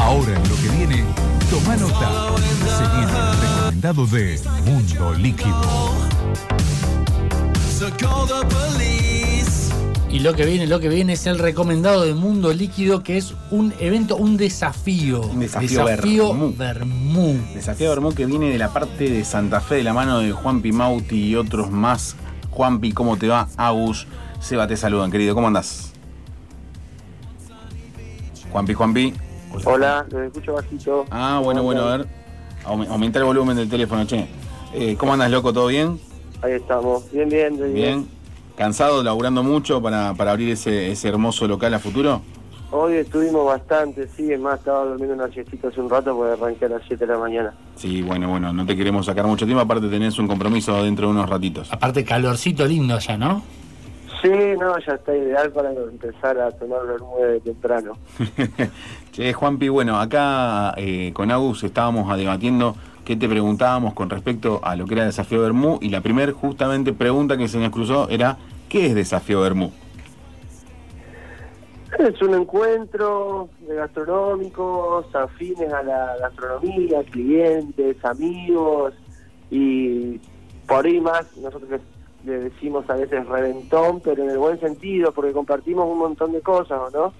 Ahora en lo que viene, toma nota. Se viene el recomendado de Mundo Líquido. Y lo que viene, lo que viene es el recomendado de Mundo Líquido, que es un evento, un desafío. Un desafío Vermú. Vermú. Desafío Vermú que viene de la parte de Santa Fe, de la mano de Juan Pimauti y otros más. Juanpi, ¿cómo te va? Agus, Seba, te saludan, querido. ¿Cómo andás? Juanpi, Juanpi. Hola, los escucho bajito. Ah, bueno, bueno, a ver. Aume- Aumentar el volumen del teléfono, che. Eh, ¿Cómo andas, loco? ¿Todo bien? Ahí estamos. Bien, bien, bien. Bien. ¿Cansado, laburando mucho para, para abrir ese, ese hermoso local a futuro? Hoy estuvimos bastante, sí, es más, estaba durmiendo una siestita hace un rato porque arranqué a las 7 de la mañana. Sí, bueno, bueno, no te queremos sacar mucho tiempo, aparte tenés un compromiso dentro de unos ratitos. Aparte, calorcito lindo allá, ¿no? Sí, no, ya está ideal para empezar a tomar el de temprano. Che, Juanpi, bueno, acá eh, con Agus estábamos debatiendo qué te preguntábamos con respecto a lo que era Desafío Bermú y la primera justamente pregunta que se nos cruzó era ¿qué es Desafío Bermú? Es un encuentro de gastronómicos, afines a la gastronomía, clientes, amigos y por ahí más, nosotros le- decimos a veces reventón, pero en el buen sentido, porque compartimos un montón de cosas, ¿o ¿no?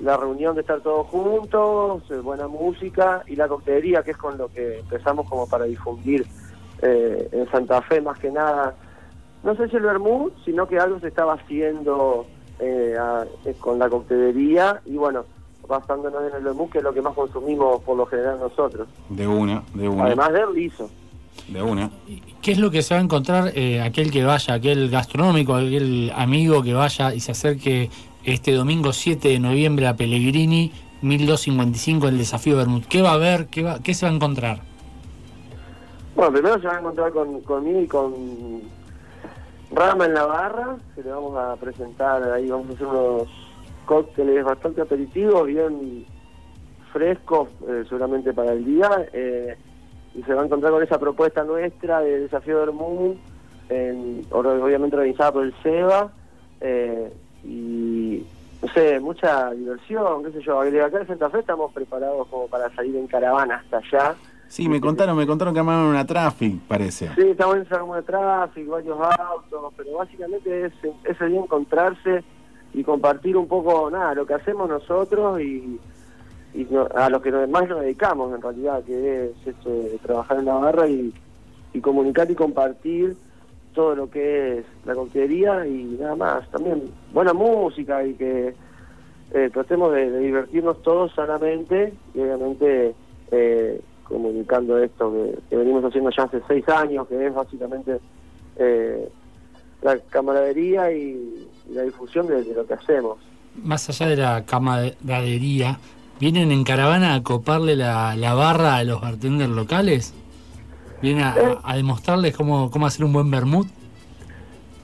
La reunión de estar todos juntos, eh, buena música y la coctelería, que es con lo que empezamos como para difundir eh, en Santa Fe más que nada. No sé si el vermú, sino que algo se estaba haciendo eh, a- eh, con la coctelería y bueno, basándonos en el vermú, que es lo que más consumimos por lo general nosotros. De una, de una, Además del liso. De una. ¿Qué es lo que se va a encontrar eh, aquel que vaya, aquel gastronómico, aquel amigo que vaya y se acerque este domingo 7 de noviembre a Pellegrini, 1255, el desafío Bermud? ¿Qué va a ver? ¿Qué, va, qué se va a encontrar? Bueno, primero se van a encontrar con, conmigo y con Rama en la barra, que le vamos a presentar ahí, vamos a hacer unos cócteles bastante aperitivos, bien frescos, eh, seguramente para el día, eh, y se va a encontrar con esa propuesta nuestra de Desafío del Mundo, obviamente organizada por el SEBA, eh, y no sé, mucha diversión, qué sé yo, de acá en Santa Fe estamos preparados como para salir en caravana hasta allá, Sí, me contaron, me contaron que armaron una traffic, parece. Sí, estamos en de tráfico, varios autos, pero básicamente es, es el día encontrarse y compartir un poco, nada, lo que hacemos nosotros y, y no- a lo que más nos dedicamos en realidad, que es esto de trabajar en la barra y, y comunicar y compartir todo lo que es la coctelería y nada más. También buena música y que eh, tratemos de, divertirnos todos sanamente y obviamente eh, comunicando esto que, venimos haciendo ya hace seis años, que es básicamente eh, la camaradería y, la difusión de lo que hacemos. Más allá de la camaradería, ¿vienen en caravana a coparle la, la barra a los bartenders locales? ¿Vienen a, a- a demostrarles cómo, cómo hacer un buen vermut?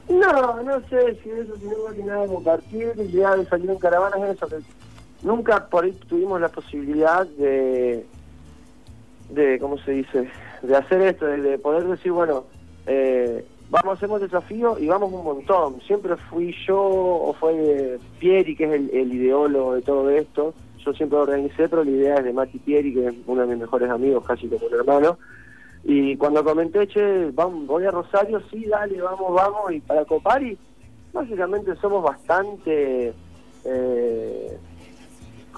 No, no sé si eso, si no que nada compartir, la idea de salir en caravana es eso, que nunca por ahí tuvimos la posibilidad de, de ¿cómo se dice?, de hacer esto, de, de poder decir, bueno, eh, vamos, hacemos desafío y vamos un montón. Siempre fui yo o fue Pieri, que es el, el ideólogo de todo esto. Yo siempre organicé, pero la idea es de Mati Pieri, que es uno de mis mejores amigos, casi como un hermano. Y cuando comenté, che, vamos, voy a Rosario, sí, dale, vamos, vamos, y para copar, y básicamente somos bastante... eh,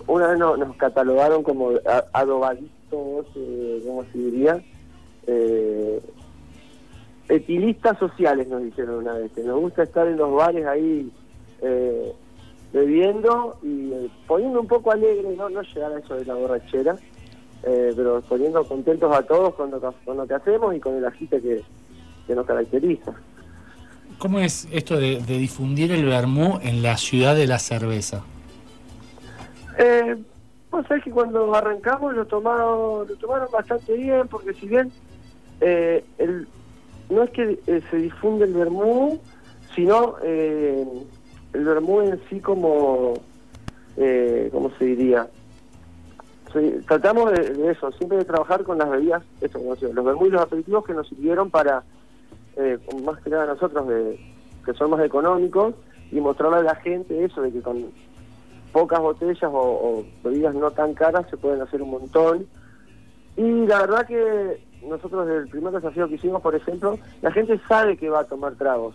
una vez no- nos catalogaron como adobaditos, eh, ¿cómo se diría? Eh, etilistas sociales nos dijeron una vez, que nos gusta estar en los bares ahí eh, bebiendo y eh, poniendo un poco alegre, no, no llegar a eso de la borrachera, eh, pero poniendo contentos a todos con lo, que, con lo que hacemos y con el agite que, que nos caracteriza. ¿Cómo es esto de, de difundir el vermú en la ciudad de la cerveza? Eh, vos sabés que cuando arrancamos lo tomaron, lo tomaron bastante bien, porque si bien eh, el, no es que eh, se difunde el vermú, sino eh, el vermú en sí como, eh, ¿cómo se diría? Tratamos de, de eso, siempre de trabajar con las bebidas, esto, como decía, los vermú y los aperitivos que nos sirvieron para, eh, más que nada nosotros, de, que son más económicos, y mostrarle a la gente eso, de que con pocas botellas o, bebidas no tan caras se pueden hacer un montón. Y la verdad que nosotros el primer desafío que hicimos, por ejemplo, la gente sabe que va a tomar tragos.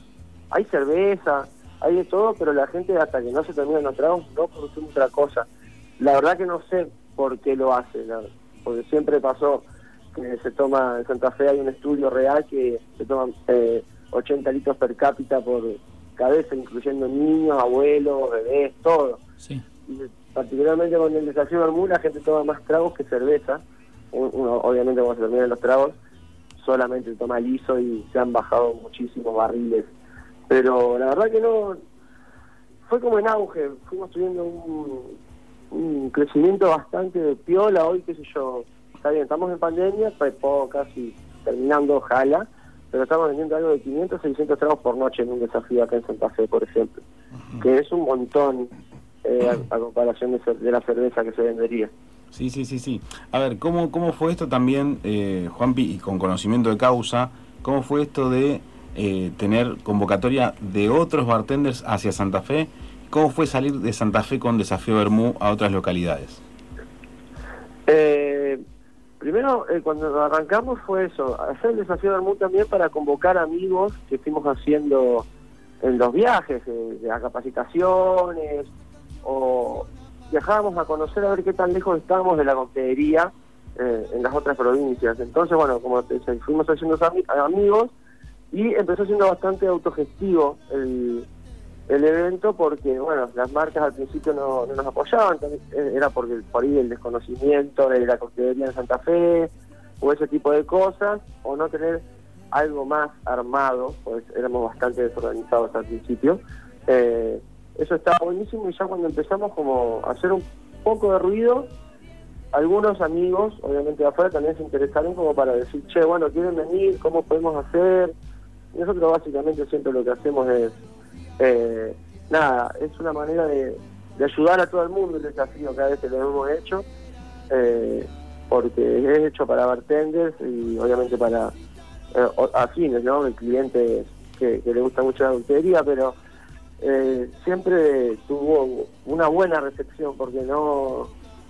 Hay cerveza, hay de todo, pero la gente hasta que no se terminan los tragos no consume otra cosa. La verdad que no sé por qué lo hace, porque siempre pasó que se toma, en Santa Fe hay un estudio real que se toman eh, 80 litros per cápita por cabeza, incluyendo niños, abuelos, bebés, todo. Sí. Y particularmente con el desafío del la gente toma más tragos que cerveza. Uno, obviamente cuando se terminan los tragos, solamente toma liso y se han bajado muchísimos barriles. Pero la verdad que no, fue como en auge, fuimos teniendo un, un crecimiento bastante piola hoy, qué sé yo, está bien, estamos en pandemia, pues casi terminando, ojalá, pero estamos vendiendo algo de 500, 600 tragos por noche en un desafío acá en Santa Fe, por ejemplo, que es un montón eh, a, comparación de, la cerveza que se vendería. Sí, sí, sí, sí. A ver, ¿cómo, cómo fue esto también, eh, Juanpi, y con conocimiento de causa, cómo fue esto de eh, tener convocatoria de otros bartenders hacia Santa Fe? ¿Cómo fue salir de Santa Fe con Desafío Bermú a otras localidades? Eh, Primero, eh, cuando arrancamos fue eso, hacer el desafío mundo también para convocar amigos que fuimos haciendo en los viajes, eh, de, a capacitaciones, o viajábamos a conocer a ver qué tan lejos estábamos de la coctelería eh, en las otras provincias. Entonces, bueno, como te fuimos haciendo amigos y empezó siendo bastante autogestivo el, el evento porque, bueno, las marcas al principio no, nos apoyaban, era porque por ahí el desconocimiento de la coctelería en Santa Fe o ese tipo de cosas, o no tener algo más armado, pues éramos bastante desorganizados al principio. Eh, eso estaba buenísimo y ya cuando empezamos como a hacer un poco de ruido, algunos amigos, obviamente de afuera, también se interesaron como para decir, che, bueno, quieren venir, ¿cómo podemos hacer? Nosotros básicamente siempre lo que hacemos es eh, nada, es una manera de, ayudar a todo el mundo el desafío cada vez que lo hemos hecho, eh, porque es hecho para bartenders y obviamente para eh, afines, ¿no? El cliente que, le gusta mucho la dulcería, pero eh, siempre tuvo una buena recepción porque no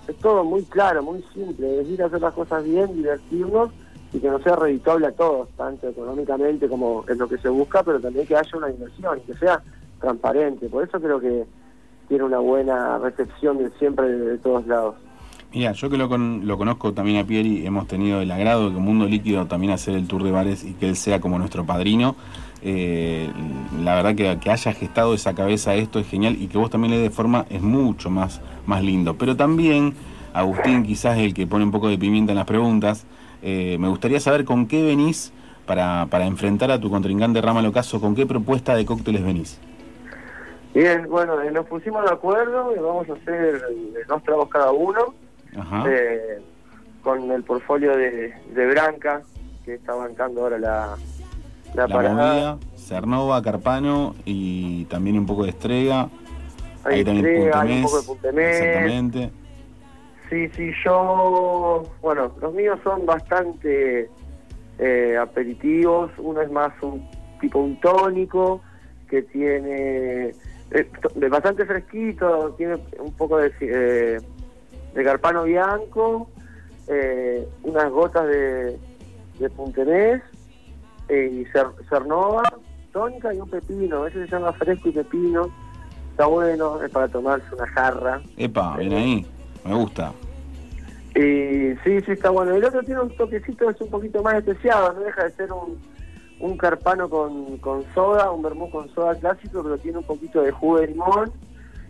es todo muy claro, muy simple, es a hacer las cosas bien, divertirnos y que no sea reditable a todos, tanto económicamente como es lo que se busca, pero también que haya una diversión y que sea transparente. Por eso creo que tiene una buena recepción de siempre de, todos lados. Mira, yo que lo, lo conozco también a Pieri, hemos tenido el agrado de que Mundo Líquido también hacer el tour de bares y que él sea como nuestro padrino. Eh, la verdad que, que, haya gestado esa cabeza esto es genial y que vos también le de forma es mucho más, más lindo. Pero también, Agustín quizás el que pone un poco de pimienta en las preguntas, eh, me gustaría saber con qué venís para, para enfrentar a tu contrincante Rama Locaso, con qué propuesta de cócteles venís. Bien, bueno, eh, nos pusimos de acuerdo y vamos a hacer eh, dos tragos cada uno, eh, con el portfolio de, de, Branca, que está bancando ahora la, la, la parada. Cernova, Carpano y también un poco de Estrega. Hay Ahí también hay un poco de Puntemés. Exactamente. Sí, sí, yo, bueno, los míos son bastante aperitivos, uno es más un tipo un tónico que tiene es bastante fresquito, tiene un poco de, eh, de carpano bianco, eh, unas gotas de, de puntenés eh, y cernova, tónica y un pepino, ese se llama fresco y pepino, está bueno, es para tomarse una jarra. Epa, ven ahí, me gusta. Y sí, sí, está bueno. El otro tiene un toquecito, es un poquito más especiado, no deja de ser un un carpano con, con soda, un vermú con soda clásico, pero tiene un poquito de jugo de limón,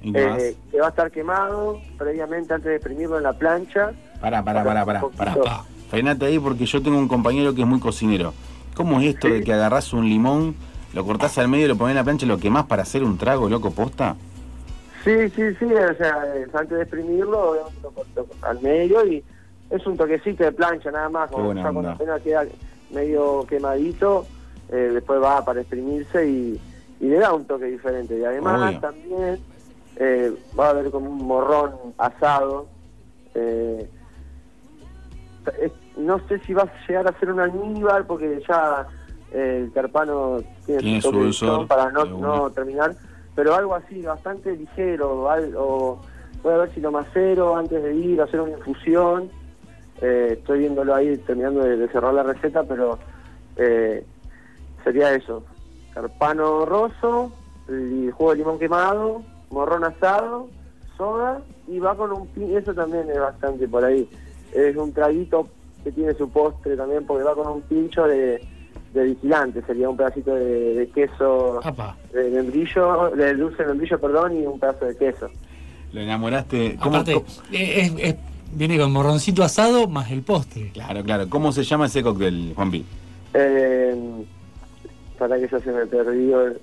eh, que va a estar quemado previamente antes de exprimirlo en la plancha. Para, para, para, para, para, Frenate ahí porque yo tengo un compañero que es muy cocinero. ¿Cómo es esto de que agarras un limón, lo cortás al medio, lo pones en la plancha y lo quemás para hacer un trago, loco, posta? Sí, sí, sí, o sea, antes de exprimirlo, lo corto al medio y es un toquecito de plancha nada más, como cuando apenas queda medio quemadito, eh, después va para exprimirse y, le da un toque diferente. Y además también eh, va a haber como un morrón asado. Eh, no sé si va a llegar a ser un almíbar porque ya el carpano tiene, su toque para no, terminar, pero algo así, bastante ligero, o voy a ver si lo macero antes de ir hacer una infusión. Eh, estoy viéndolo ahí, terminando de, cerrar la receta, pero eh, sería eso. Carpano roso, jugo de limón quemado, morrón asado, soda y va con un pin, eso también es bastante por ahí. Es un traguito que tiene su postre también porque va con un pincho de, de vigilante, sería un pedacito de, de queso Apa. de membrillo, de dulce de membrillo, perdón, y un pedazo de queso. Lo enamoraste. ¿Cómo, Aparte, cómo- eh, es- es- viene con morroncito asado más el postre. Claro, claro. ¿Cómo se llama ese cóctel, Juanpi? Eh, para que ya se me perdió,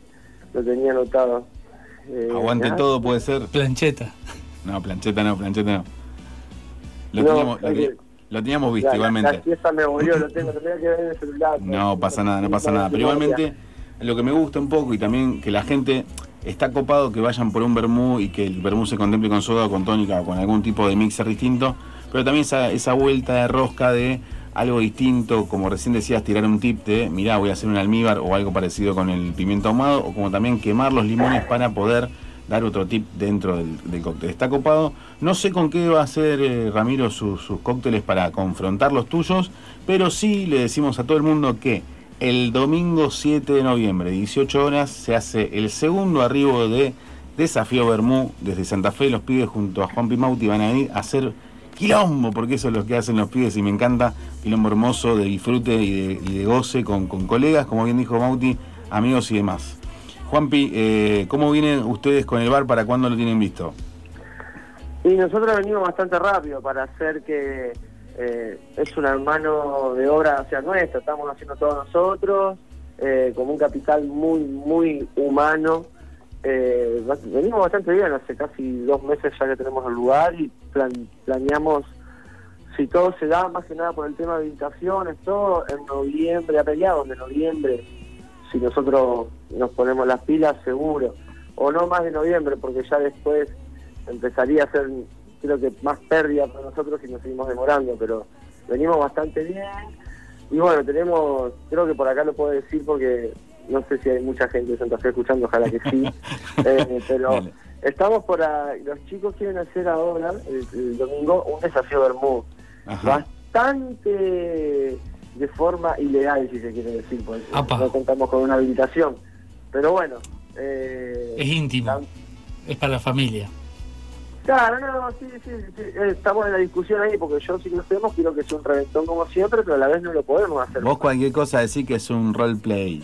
lo tenía anotado. Eh, Aguante ah, todo, puede ser. Plancheta. No, plancheta no, plancheta no. Lo, No, teníamos, lo, ok. Lo teníamos visto igualmente. La me lo tengo, tenía que ver en el celular. No pasa nada, no pasa nada. Pero igualmente, lo que me gusta un poco y también que la gente está copado que vayan por un vermú y que el vermú se contemple con soda o con tónica o con algún tipo de mixer distinto. Pero también esa, esa vuelta de rosca de algo distinto, como recién decías, tirar un tip de, mirá, voy a hacer un almíbar o algo parecido con el pimiento ahumado, o como también quemar los limones para poder dar otro tip dentro del, cóctel. Está copado. No sé con qué va a hacer eh, Ramiro sus, cócteles para confrontar los tuyos, pero sí le decimos a todo el mundo que el domingo 7 de noviembre, 18 horas, se hace el segundo arribo de Desafío Bermú desde Santa Fe. Los pibes junto a Juan Pimauti van a ir a hacer quilombo, porque eso es lo que hacen los pibes y me encanta. Quilombo hermoso de disfrute y de, y de goce con colegas, como bien dijo Mauti, amigos y demás. Juanpi, eh, ¿cómo vienen ustedes con el bar? ¿Para cuándo lo tienen visto? Y nosotros venimos bastante rápido para hacer que eh, es un hermano de obra hacia nuestra, estamos haciendo todos nosotros, eh, como un capital muy, muy humano. Eh, venimos bastante bien, hace casi dos meses ya que tenemos el lugar y plan- planeamos, si todo se da, más que nada por el tema de habitaciones, todo en noviembre, a mediados de noviembre, si nosotros nos ponemos las pilas, seguro. O no más de noviembre, porque ya después empezaría a ser, creo que más pérdida para nosotros si nos seguimos demorando, pero venimos bastante bien. Y bueno, tenemos, creo que por acá lo puedo decir porque no sé si hay mucha gente de Santa Fe escuchando, ojalá que sí, Eh, pero Dale. estamos por, a- los chicos quieren hacer ahora, el, el domingo, un desafío Bermú, Ajá. bastante de forma ilegal, si se quiere decir, porque Apa. no contamos con una habilitación. Pero bueno, eh, Es íntimo. tam- Es para la familia. Claro, no, sí, sí, sí, eh, estamos en la discusión ahí porque yo si lo hacemos quiero que sea un reventón como siempre, pero a la vez no lo podemos hacer. Vos cualquier cosa decís que es un roleplay.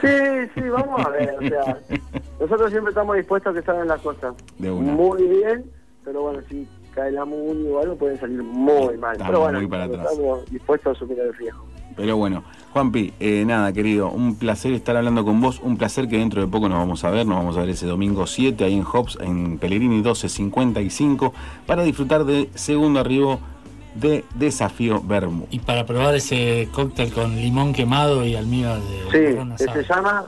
Sí, sí, vamos a ver, o sea, nosotros siempre estamos dispuestos a que salgan las cosas De una. muy bien, pero bueno, si cae la muni o algo pueden salir muy mal. Estamos pero bueno, muy para atrás. estamos dispuestos a asumir el riesgo. Pero bueno, Juanpi, eh, nada, querido, un placer estar hablando con vos, un placer que dentro de poco nos vamos a ver, nos vamos a ver ese domingo 7 ahí en Hobbs, en Pellegrini 1255, para disfrutar de segundo arribo de Desafío Bermú. Y para probar ese cóctel con limón quemado y almíbar de Sí, que se llama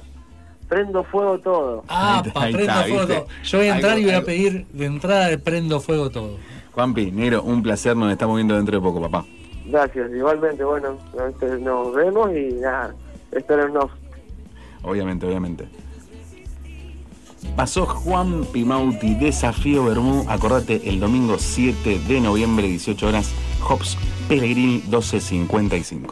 Prendo Fuego Todo. Ah, Ahí está, pa, prendo está, fuego ¿viste? todo. Yo voy a entrar Algo- y voy a pedir de entrada de prendo fuego todo. Juanpi, negro, un placer, nos estamos viendo dentro de poco, papá. Gracias, igualmente, bueno, nos vemos y nada, espérennos. Obviamente, obviamente. Pasó Juan Pimauti, Desafío Bermú. Acordate, el domingo 7 de noviembre, 18 horas, Hobbs Pellegrini 1255.